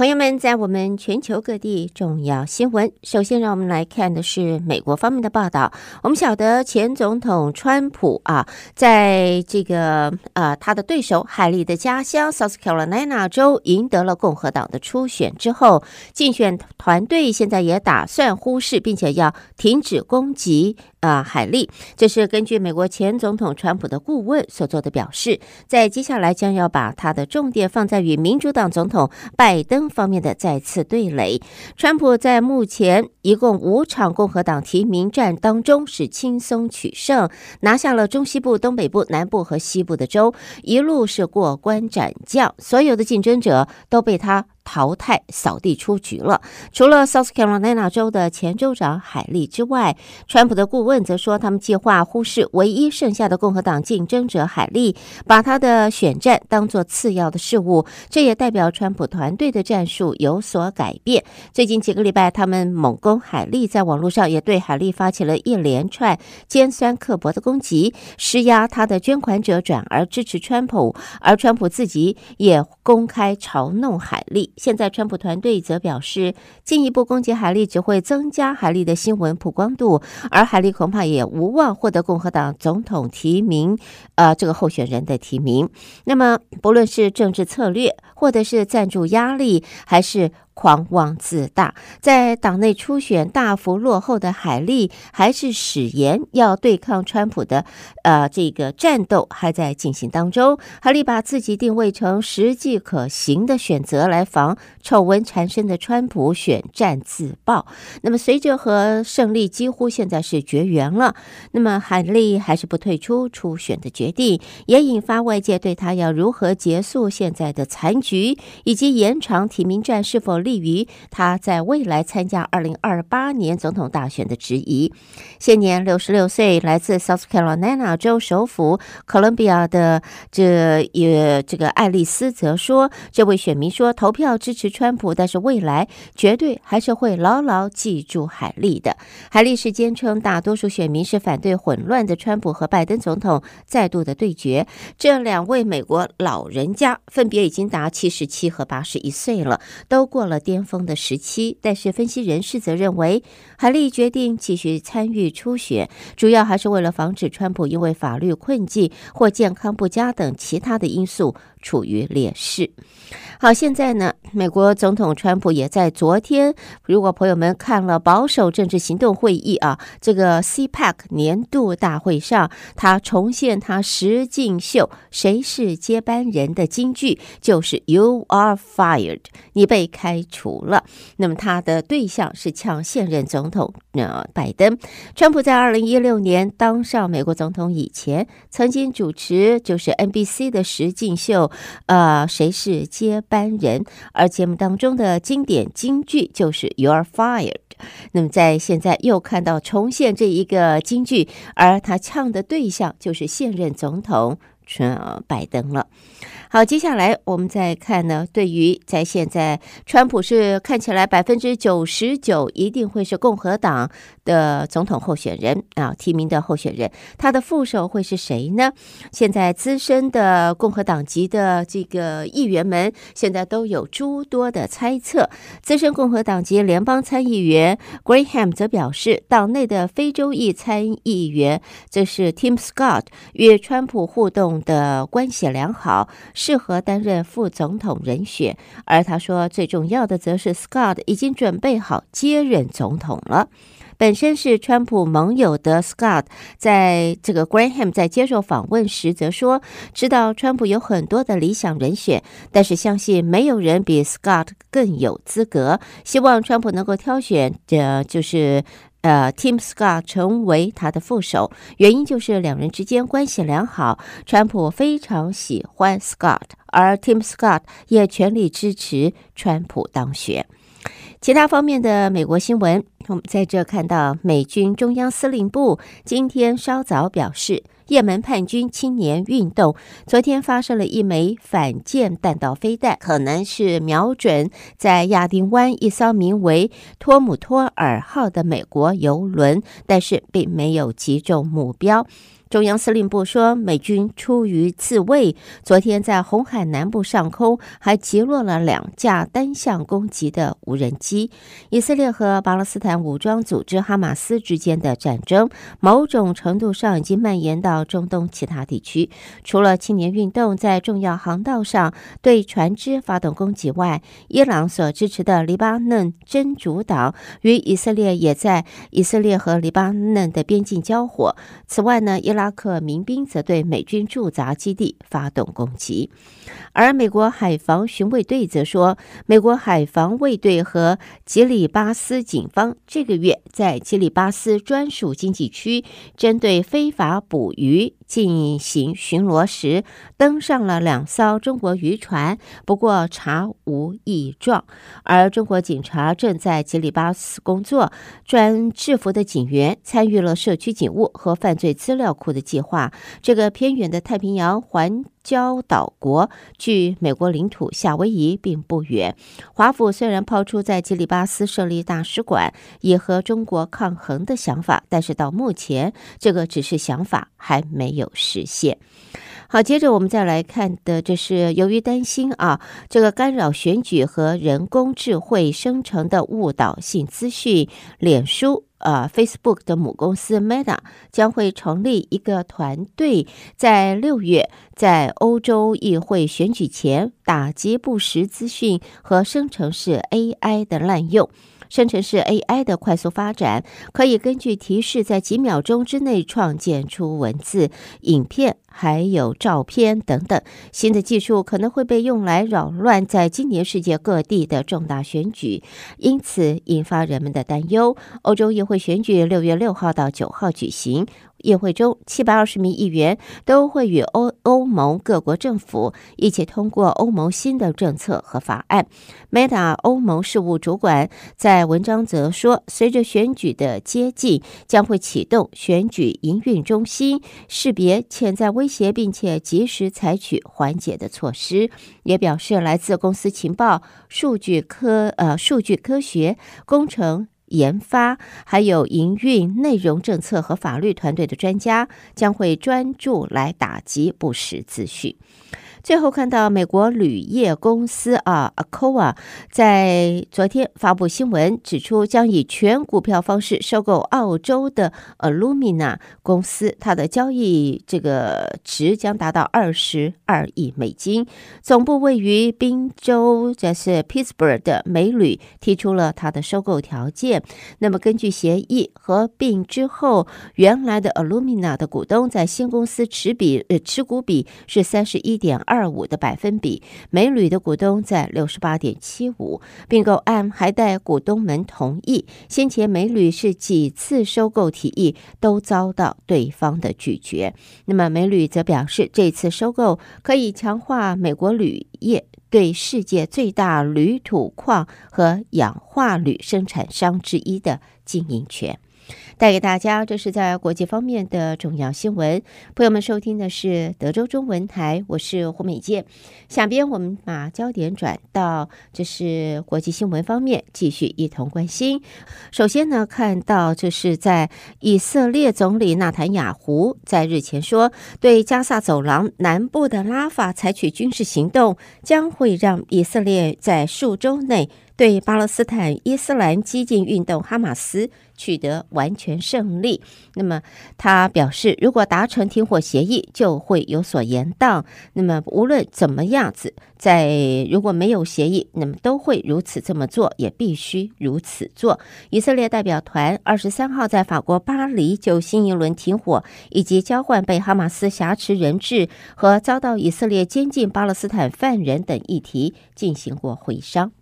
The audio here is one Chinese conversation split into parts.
朋友们，在我们全球各地重要新闻，首先让我们来看的是美国方面的报道。我们晓得前总统川普啊，在这个呃他的对手海莉的家乡 South Carolina 州赢得了共和党的初选之后，竞选团队现在也打算忽视，并且要停止攻击。啊，海利，这是根据美国前总统川普的顾问所做的表示，在接下来将要把他的重点放在与民主党总统拜登方面的再次对垒。川普在目前一共五场共和党提名战当中是轻松取胜，拿下了中西部、东北部、南部和西部的州，一路是过关斩将，所有的竞争者都被他。淘汰扫地出局了。除了 South Carolina 州的前州长海莉之外，川普的顾问则说，他们计划忽视唯一剩下的共和党竞争者海莉，把他的选战当作次要的事务。这也代表川普团队的战术有所改变。最近几个礼拜，他们猛攻海莉，在网络上也对海莉发起了一连串尖酸刻薄的攻击，施压他的捐款者转而支持川普，而川普自己也公开嘲弄海利现在，川普团队则表示，进一步攻击海莉只会增加海莉的新闻曝光度，而海莉恐怕也无望获得共和党总统提名，呃，这个候选人的提名。那么，不论是政治策略，或者是赞助压力，还是狂妄自大，在党内初选大幅落后的海利，还是誓言要对抗川普的，呃，这个战斗还在进行当中。海利把自己定位成实际可行的选择，来防丑闻缠身的川普选战自爆。那么，随着和胜利几乎现在是绝缘了，那么海利还是不退出初选的决定，也引发外界对他要如何结束现在的残局，以及延长提名战是否立。利于他在未来参加二零二八年总统大选的质疑。现年六十六岁，来自 South Carolina 州首府哥伦比亚的这也这个爱丽丝则说，这位选民说投票支持川普，但是未来绝对还是会牢牢记住海利的。海利是坚称大多数选民是反对混乱的川普和拜登总统再度的对决。这两位美国老人家分别已经达七十七和八十一岁了，都过了了巅峰的时期，但是分析人士则认为，海莉决定继续参与初选，主要还是为了防止川普因为法律困境或健康不佳等其他的因素处于劣势。好，现在呢，美国总统川普也在昨天，如果朋友们看了保守政治行动会议啊，这个 CPAC 年度大会上，他重现他实境秀“谁是接班人”的金句，就是 “You are fired”，你被开除了。那么他的对象是呛现任总统呃拜登。川普在二零一六年当上美国总统以前，曾经主持就是 NBC 的实境秀，呃，谁是接班人，而节目当中的经典京剧就是 You Are fired”。那么在现在又看到重现这一个京剧，而他唱的对象就是现任总统拜登了。好，接下来我们再看呢。对于在现在，川普是看起来百分之九十九一定会是共和党的总统候选人啊，提名的候选人。他的副手会是谁呢？现在资深的共和党籍的这个议员们现在都有诸多的猜测。资深共和党籍联邦参议员 Graham 则表示，党内的非洲裔参议员这是 Tim Scott 与川普互动的关系良好。适合担任副总统人选，而他说最重要的则是 Scott 已经准备好接任总统了。本身是川普盟友的 Scott，在这个 Graham 在接受访问时则说，知道川普有很多的理想人选，但是相信没有人比 Scott 更有资格。希望川普能够挑选的就是。呃，Tim Scott 成为他的副手，原因就是两人之间关系良好。川普非常喜欢 Scott，而 Tim Scott 也全力支持川普当选。其他方面的美国新闻，我们在这看到美军中央司令部今天稍早表示。也门叛军青年运动昨天发射了一枚反舰弹道飞弹，可能是瞄准在亚丁湾一艘名为“托姆托尔号”的美国油轮，但是并没有击中目标。中央司令部说，美军出于自卫，昨天在红海南部上空还击落了两架单向攻击的无人机。以色列和巴勒斯坦武装组织哈马斯之间的战争，某种程度上已经蔓延到中东其他地区。除了青年运动在重要航道上对船只发动攻击外，伊朗所支持的黎巴嫩真主党与以色列也在以色列和黎巴嫩的边境交火。此外呢，伊朗巴克民兵则对美军驻扎基地发动攻击，而美国海防巡卫队则说，美国海防卫队和吉里巴斯警方这个月在吉里巴斯专属经济区针对非法捕鱼进行巡逻时，登上了两艘中国渔船，不过查无异状。而中国警察正在吉里巴斯工作，穿制服的警员参与了社区警务和犯罪资料库的计划，这个偏远的太平洋环礁岛国距美国领土夏威夷并不远。华府虽然抛出在吉里巴斯设立大使馆，以和中国抗衡的想法，但是到目前，这个只是想法，还没有实现。好，接着我们再来看的，这是由于担心啊，这个干扰选举和人工智慧生成的误导性资讯，脸书。呃，Facebook 的母公司 Meta 将会成立一个团队，在六月在欧洲议会选举前打击不实资讯和生成式 AI 的滥用。生成式 AI 的快速发展，可以根据提示在几秒钟之内创建出文字、影片，还有照片等等。新的技术可能会被用来扰乱在今年世界各地的重大选举，因此引发人们的担忧。欧洲议会选举六月六号到九号举行。议会中，七百二十名议员都会与欧欧盟各国政府一起通过欧盟新的政策和法案。Meta 欧盟事务主管在文章则说，随着选举的接近，将会启动选举营运中心，识别潜在威胁，并且及时采取缓解的措施。也表示，来自公司情报、数据科呃数据科学工程。研发还有营运、内容政策和法律团队的专家将会专注来打击不实资讯。最后看到美国铝业公司啊，Alcoa 在昨天发布新闻，指出将以全股票方式收购澳洲的 Alumina 公司，它的交易这个值将达到二十二亿美金。总部位于宾州，这是 Pittsburgh 的美铝提出了它的收购条件。那么根据协议合并之后，原来的 Alumina 的股东在新公司持比呃持股比是三十一点二五的百分比，美铝的股东在六十八点七五，并购案还待股东们同意。先前美铝是几次收购提议都遭到对方的拒绝。那么美铝则表示，这次收购可以强化美国铝业对世界最大铝土矿和氧化铝生产商之一的经营权。带给大家，这是在国际方面的重要新闻。朋友们，收听的是德州中文台，我是胡美健。下边我们把焦点转到这是国际新闻方面，继续一同关心。首先呢，看到这是在以色列总理纳坦雅胡在日前说，对加萨走廊南部的拉法采取军事行动，将会让以色列在数周内。对巴勒斯坦伊斯兰激进运动哈马斯取得完全胜利。那么他表示，如果达成停火协议，就会有所延宕。那么无论怎么样子，在如果没有协议，那么都会如此这么做，也必须如此做。以色列代表团二十三号在法国巴黎就新一轮停火以及交换被哈马斯挟持人质和遭到以色列监禁巴勒斯坦犯人等议题进行过会商。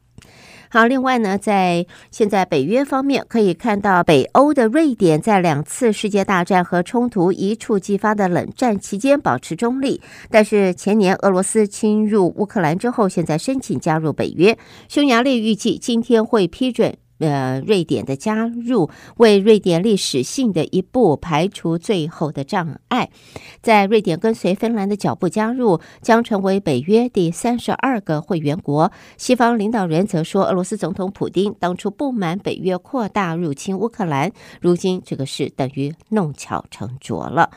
好，另外呢，在现在北约方面可以看到，北欧的瑞典在两次世界大战和冲突一触即发的冷战期间保持中立，但是前年俄罗斯侵入乌克兰之后，现在申请加入北约。匈牙利预计今天会批准。呃，瑞典的加入为瑞典历史性的一步排除最后的障碍。在瑞典跟随芬兰的脚步加入，将成为北约第三十二个会员国。西方领导人则说，俄罗斯总统普丁当初不满北约扩大入侵乌克兰，如今这个事等于弄巧成拙了。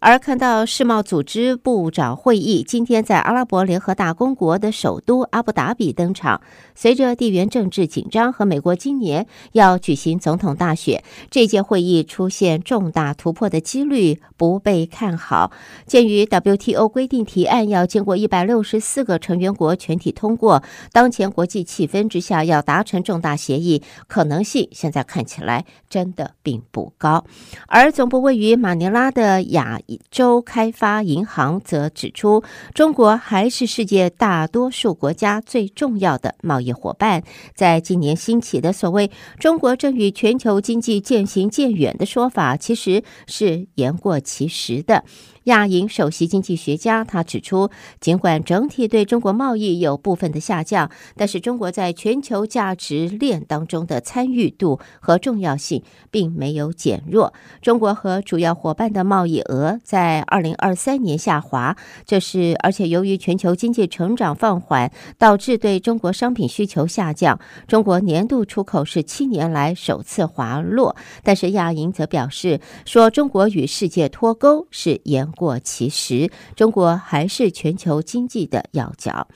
而看到世贸组织部长会议今天在阿拉伯联合大公国的首都阿布达比登场，随着地缘政治紧张和美国今年要举行总统大选，这届会议出现重大突破的几率不被看好。鉴于 WTO 规定提案要经过一百六十四个成员国全体通过，当前国际气氛之下要达成重大协议可能性现在看起来真的并不高。而总部位于马尼拉的亚州开发银行则指出，中国还是世界大多数国家最重要的贸易伙伴。在今年兴起的所谓“中国正与全球经济渐行渐远”的说法，其实是言过其实的。亚银首席经济学家他指出，尽管整体对中国贸易有部分的下降，但是中国在全球价值链当中的参与度和重要性并没有减弱。中国和主要伙伴的贸易额在二零二三年下滑，这是而且由于全球经济成长放缓，导致对中国商品需求下降。中国年度出口是七年来首次滑落，但是亚银则表示说，中国与世界脱钩是严。过其实，中国还是全球经济的要角。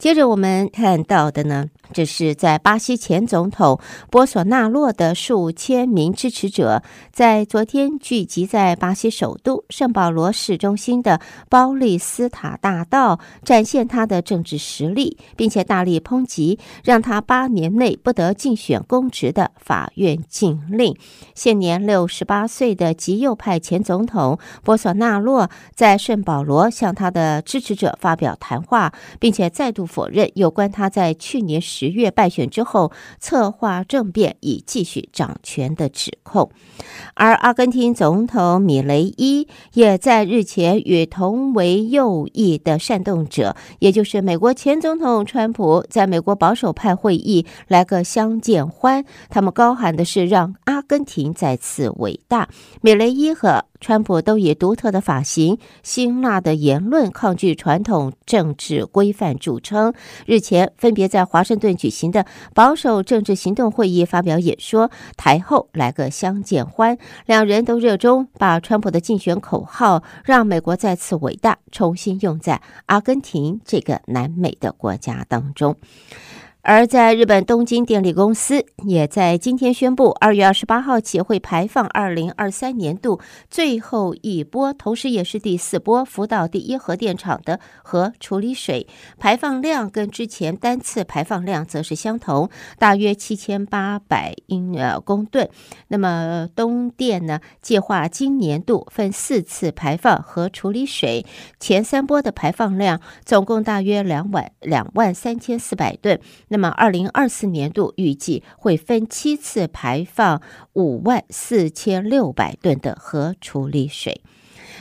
接着我们看到的呢，这是在巴西前总统波索纳洛的数千名支持者，在昨天聚集在巴西首都圣保罗市中心的包利斯塔大道，展现他的政治实力，并且大力抨击让他八年内不得竞选公职的法院禁令。现年六十八岁的极右派前总统波索纳洛在圣保罗向他的支持者发表谈话，并且再度。否认有关他在去年十月败选之后策划政变以继续掌权的指控，而阿根廷总统米雷伊也在日前与同为右翼的煽动者，也就是美国前总统川普，在美国保守派会议来个相见欢，他们高喊的是让阿根廷再次伟大。米雷伊和川普都以独特的发型、辛辣的言论、抗拒传统政治规范著称。日前分别在华盛顿举行的保守政治行动会议发表演说，台后来个相见欢。两人都热衷把川普的竞选口号“让美国再次伟大”重新用在阿根廷这个南美的国家当中。而在日本东京电力公司也在今天宣布，二月二十八号起会排放二零二三年度最后一波，同时也是第四波福岛第一核电厂的核处理水排放量跟之前单次排放量则是相同，大约七千八百英呃公吨。那么东电呢计划今年度分四次排放核处理水，前三波的排放量总共大约两万两万三千四百吨。那么，二零二四年度预计会分七次排放五万四千六百吨的核处理水。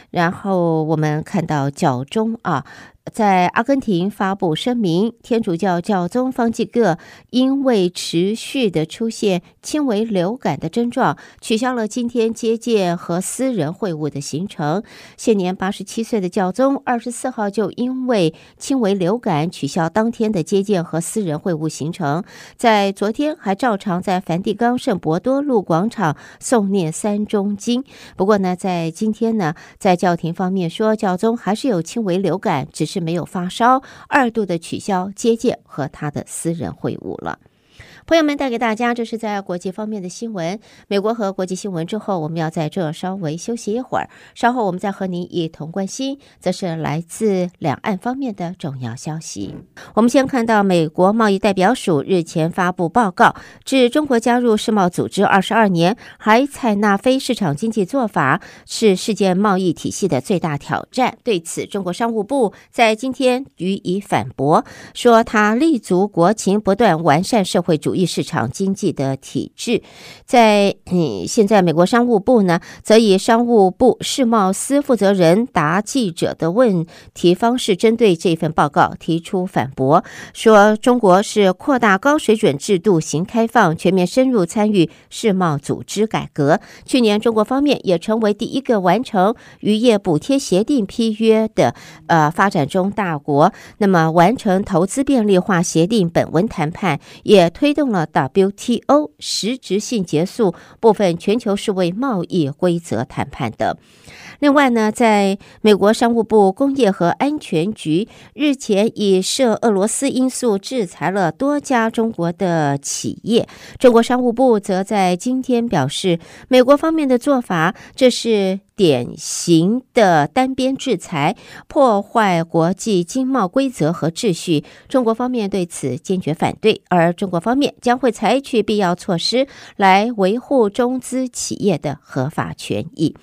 然后我们看到脚中啊。在阿根廷发布声明，天主教教宗方济各因为持续的出现轻微流感的症状，取消了今天接见和私人会晤的行程。现年八十七岁的教宗，二十四号就因为轻微流感取消当天的接见和私人会晤行程，在昨天还照常在梵蒂冈圣伯多禄广场诵念三钟经。不过呢，在今天呢，在教廷方面说，教宗还是有轻微流感，只是。是没有发烧，二度的取消接见和他的私人会晤了。朋友们，带给大家这是在国际方面的新闻，美国和国际新闻之后，我们要在这稍微休息一会儿，稍后我们再和您一同关心，则是来自两岸方面的重要消息。我们先看到美国贸易代表署日前发布报告，指中国加入世贸组织二十二年，还采纳非市场经济做法，是世界贸易体系的最大挑战。对此，中国商务部在今天予以反驳，说他立足国情，不断完善社会主。市场经济的体制，在嗯，现在美国商务部呢，则以商务部世贸司负责人答记者的问题方式，针对这份报告提出反驳，说中国是扩大高水准制度型开放，全面深入参与世贸组织改革。去年，中国方面也成为第一个完成渔业补贴协定批约的呃发展中大国。那么，完成投资便利化协定本轮谈判，也推动。了 WTO 实质性结束部分全球数位贸易规则谈判的。另外呢，在美国商务部工业和安全局日前以涉俄罗斯因素制裁了多家中国的企业。中国商务部则在今天表示，美国方面的做法，这是典型的单边制裁，破坏国际经贸规则和秩序。中国方面对此坚决反对，而中国方面将会采取必要措施来维护中资企业的合法权益。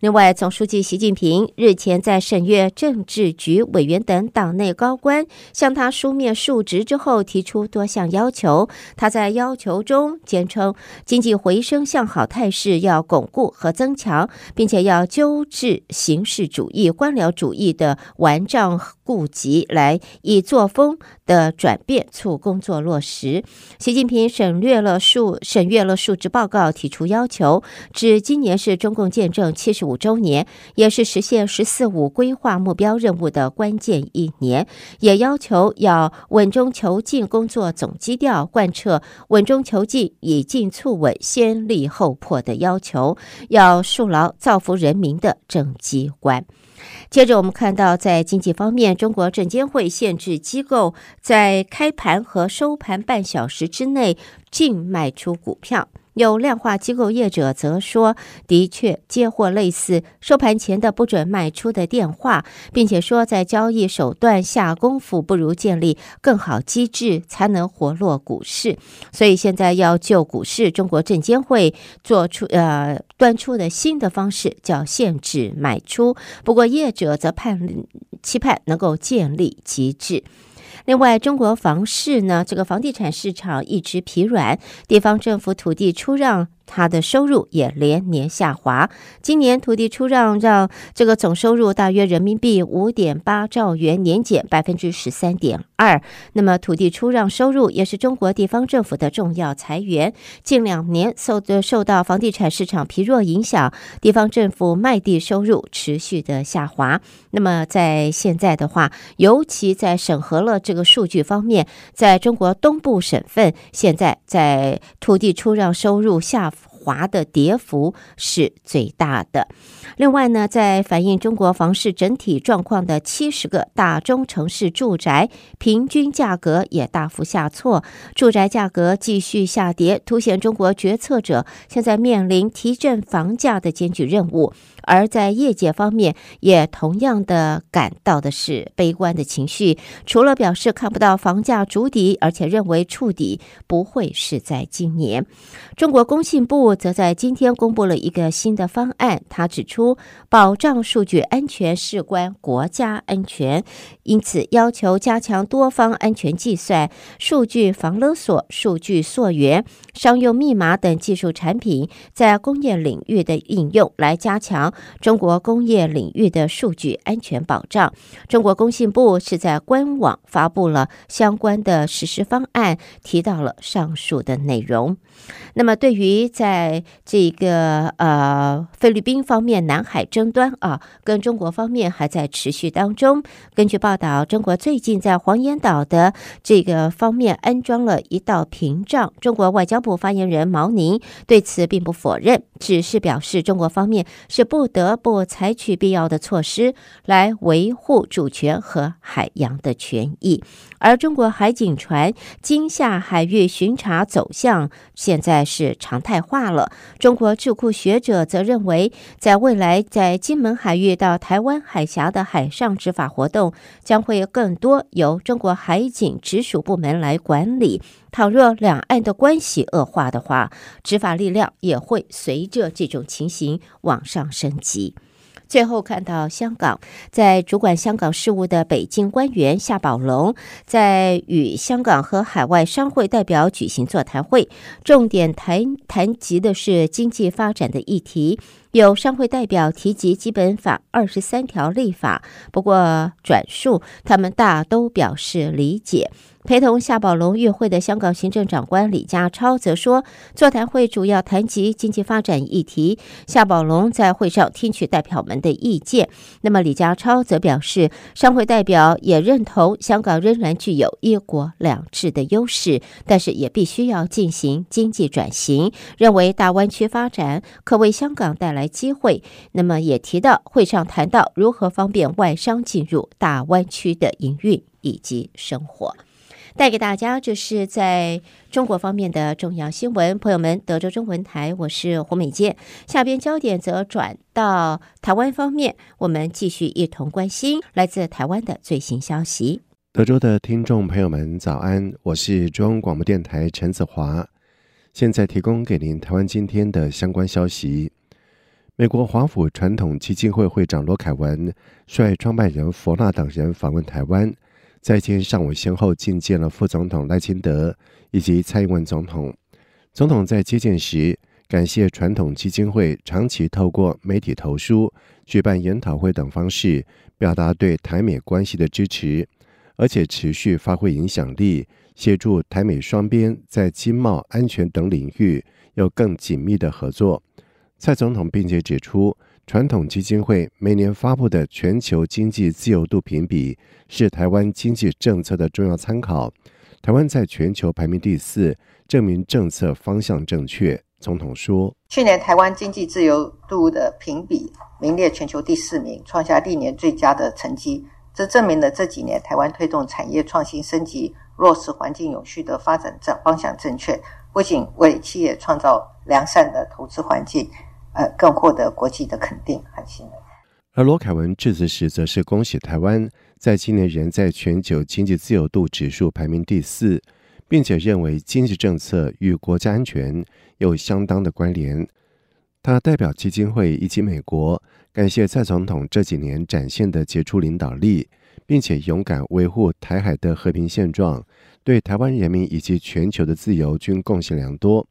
另外，总书记习近平日前在审阅政治局委员等党内高官向他书面述职之后，提出多项要求。他在要求中坚称，经济回升向好态势要巩固和增强，并且要纠治形式主义、官僚主义的顽瘴痼疾，来以作风的转变促工作落实。习近平审阅了数审阅了述职报告，提出要求，指今年是中共建政七十五。五周年也是实现“十四五”规划目标任务的关键一年，也要求要稳中求进工作总基调，贯彻稳中求进、以进促稳、先立后破的要求，要树牢造福人民的政绩观。接着，我们看到在经济方面，中国证监会限制机构在开盘和收盘半小时之内净卖出股票。有量化机构业者则说，的确接获类似收盘前的不准卖出的电话，并且说在交易手段下功夫不如建立更好机制才能活络股市。所以现在要救股市，中国证监会做出呃端出的新的方式叫限制卖出。不过业者则盼期盼能够建立机制。另外，中国房市呢，这个房地产市场一直疲软，地方政府土地出让。它的收入也连年下滑。今年土地出让让这个总收入大约人民币五点八兆元，年减百分之十三点二。那么土地出让收入也是中国地方政府的重要财源。近两年受的受到房地产市场疲弱影响，地方政府卖地收入持续的下滑。那么在现在的话，尤其在审核了这个数据方面，在中国东部省份，现在在土地出让收入下。华的跌幅是最大的。另外呢，在反映中国房市整体状况的七十个大中城市住宅平均价格也大幅下挫，住宅价格继续下跌，凸显中国决策者现在面临提振房价的艰巨任务。而在业界方面，也同样的感到的是悲观的情绪，除了表示看不到房价筑底，而且认为触底不会是在今年。中国工信部。则在今天公布了一个新的方案。他指出，保障数据安全事关国家安全，因此要求加强多方安全计算、数据防勒索、数据溯源、商用密码等技术产品在工业领域的应用，来加强中国工业领域的数据安全保障。中国工信部是在官网发布了相关的实施方案，提到了上述的内容。那么，对于在这个呃菲律宾方面，南海争端啊，跟中国方面还在持续当中。根据报道，中国最近在黄岩岛的这个方面安装了一道屏障。中国外交部发言人毛宁对此并不否认，只是表示中国方面是不不得不采取必要的措施来维护主权和海洋的权益。而中国海警船今夏海域巡查走向现在是常态化了。中国智库学者则认为，在未来，在金门海域到台湾海峡的海上执法活动将会更多由中国海警直属部门来管理。倘若两岸的关系恶化的话，执法力量也会随着这种情形往上升级。最后看到香港，在主管香港事务的北京官员夏宝龙，在与香港和海外商会代表举行座谈会，重点谈谈及的是经济发展的议题。有商会代表提及《基本法》二十三条立法，不过转述他们大都表示理解。陪同夏宝龙与会的香港行政长官李家超则说，座谈会主要谈及经济发展议题。夏宝龙在会上听取代表们的意见。那么李家超则表示，商会代表也认同香港仍然具有一国两制的优势，但是也必须要进行经济转型。认为大湾区发展可为香港带来来机会。那么也提到会上谈到如何方便外商进入大湾区的营运以及生活。带给大家这是在中国方面的重要新闻，朋友们，德州中文台，我是胡美健。下边焦点则转到台湾方面，我们继续一同关心来自台湾的最新消息。德州的听众朋友们，早安，我是中央广播电台陈子华，现在提供给您台湾今天的相关消息。美国华府传统基金会会长罗凯文率创办人佛纳等人访问台湾。在今天上午，先后觐见了副总统赖清德以及蔡英文总统。总统在接见时，感谢传统基金会长期透过媒体投书、举办研讨会等方式，表达对台美关系的支持，而且持续发挥影响力，协助台美双边在经贸、安全等领域有更紧密的合作。蔡总统并且指出，传统基金会每年发布的全球经济自由度评比是台湾经济政策的重要参考。台湾在全球排名第四，证明政策方向正确。总统说，去年台湾经济自由度的评比名列全球第四名，创下历年最佳的成绩。这证明了这几年台湾推动产业创新升级、落实环境永续的发展正方向正确，不仅为企业创造良善的投资环境。呃，更获得国际的肯定和信任。而罗凯文致辞时，则是恭喜台湾在今年仍在全球经济自由度指数排名第四，并且认为经济政策与国家安全有相当的关联。他代表基金会以及美国，感谢蔡总统这几年展现的杰出领导力，并且勇敢维护台海的和平现状，对台湾人民以及全球的自由均贡献良多。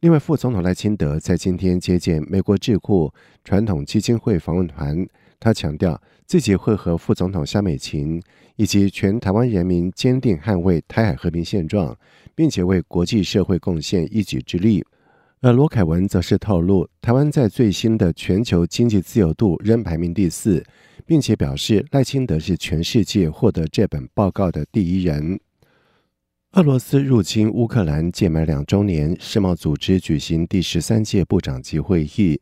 另外，副总统赖清德在今天接见美国智库传统基金会访问团，他强调自己会和副总统萧美琴以及全台湾人民坚定捍卫台海和平现状，并且为国际社会贡献一己之力。而罗凯文则是透露，台湾在最新的全球经济自由度仍排名第四，并且表示赖清德是全世界获得这本报告的第一人。俄罗斯入侵乌克兰届满两周年，世贸组织举行第十三届部长级会议。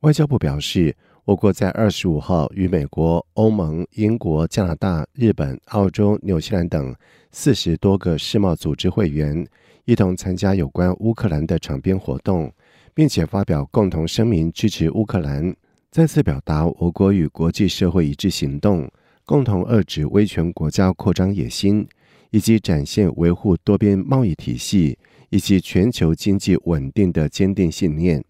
外交部表示，我国在二十五号与美国、欧盟、英国、加拿大、日本、澳洲、纽西兰等四十多个世贸组织会员一同参加有关乌克兰的场边活动，并且发表共同声明支持乌克兰，再次表达我国与国际社会一致行动，共同遏制威权国家扩张野心。以及展现维护多边贸易体系以及全球经济稳定的坚定信念。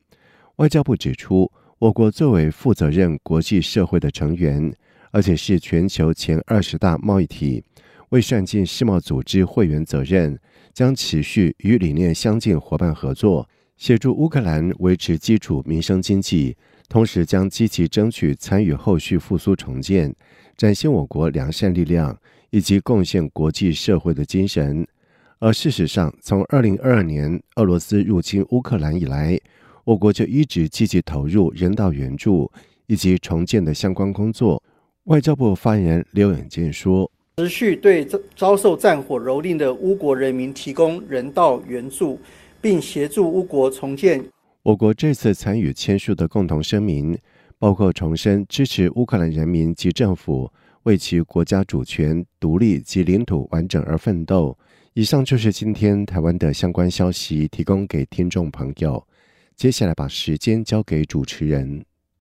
外交部指出，我国作为负责任国际社会的成员，而且是全球前二十大贸易体，为善尽世贸组织会员责任，将持续与理念相近伙伴合作，协助乌克兰维持基础民生经济，同时将积极争取参与后续复苏重建，展现我国良善力量。以及贡献国际社会的精神。而事实上，从二零二二年俄罗斯入侵乌克兰以来，我国就一直积极投入人道援助以及重建的相关工作。外交部发言人刘永健说：“持续对遭受战火蹂躏的乌国人民提供人道援助，并协助乌国重建。”我国这次参与签署的共同声明，包括重申支持乌克兰人民及政府。为其国家主权、独立及领土完整而奋斗。以上就是今天台湾的相关消息，提供给听众朋友。接下来把时间交给主持人。